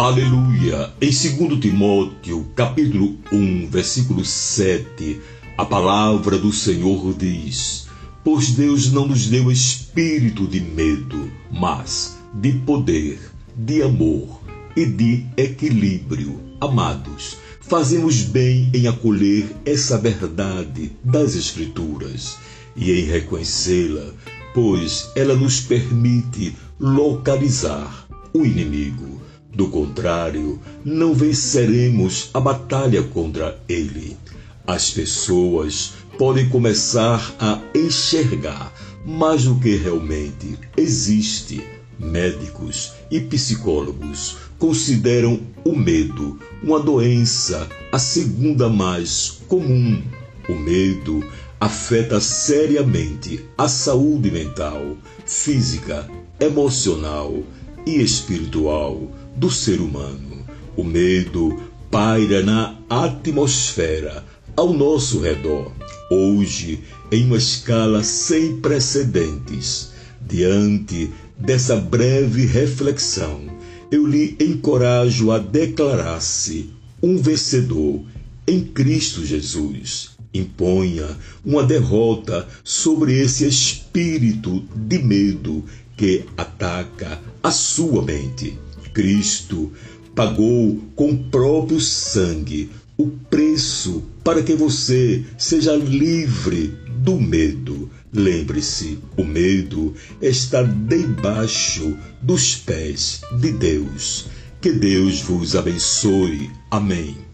Aleluia! Em 2 Timóteo, capítulo 1, versículo 7, a palavra do Senhor diz: Pois Deus não nos deu espírito de medo, mas de poder, de amor e de equilíbrio. Amados, fazemos bem em acolher essa verdade das Escrituras e em reconhecê-la, pois ela nos permite localizar o inimigo do contrário, não venceremos a batalha contra ele. As pessoas podem começar a enxergar mais do que realmente existe. Médicos e psicólogos consideram o medo uma doença, a segunda mais comum. O medo afeta seriamente a saúde mental, física, emocional e espiritual do ser humano. O medo paira na atmosfera ao nosso redor, hoje em uma escala sem precedentes. Diante dessa breve reflexão, eu lhe encorajo a declarar-se um vencedor em Cristo Jesus. Imponha uma derrota sobre esse espírito de medo que ataca a sua mente. Cristo pagou com o próprio sangue o preço para que você seja livre do medo. Lembre-se, o medo está debaixo dos pés de Deus. Que Deus vos abençoe. Amém.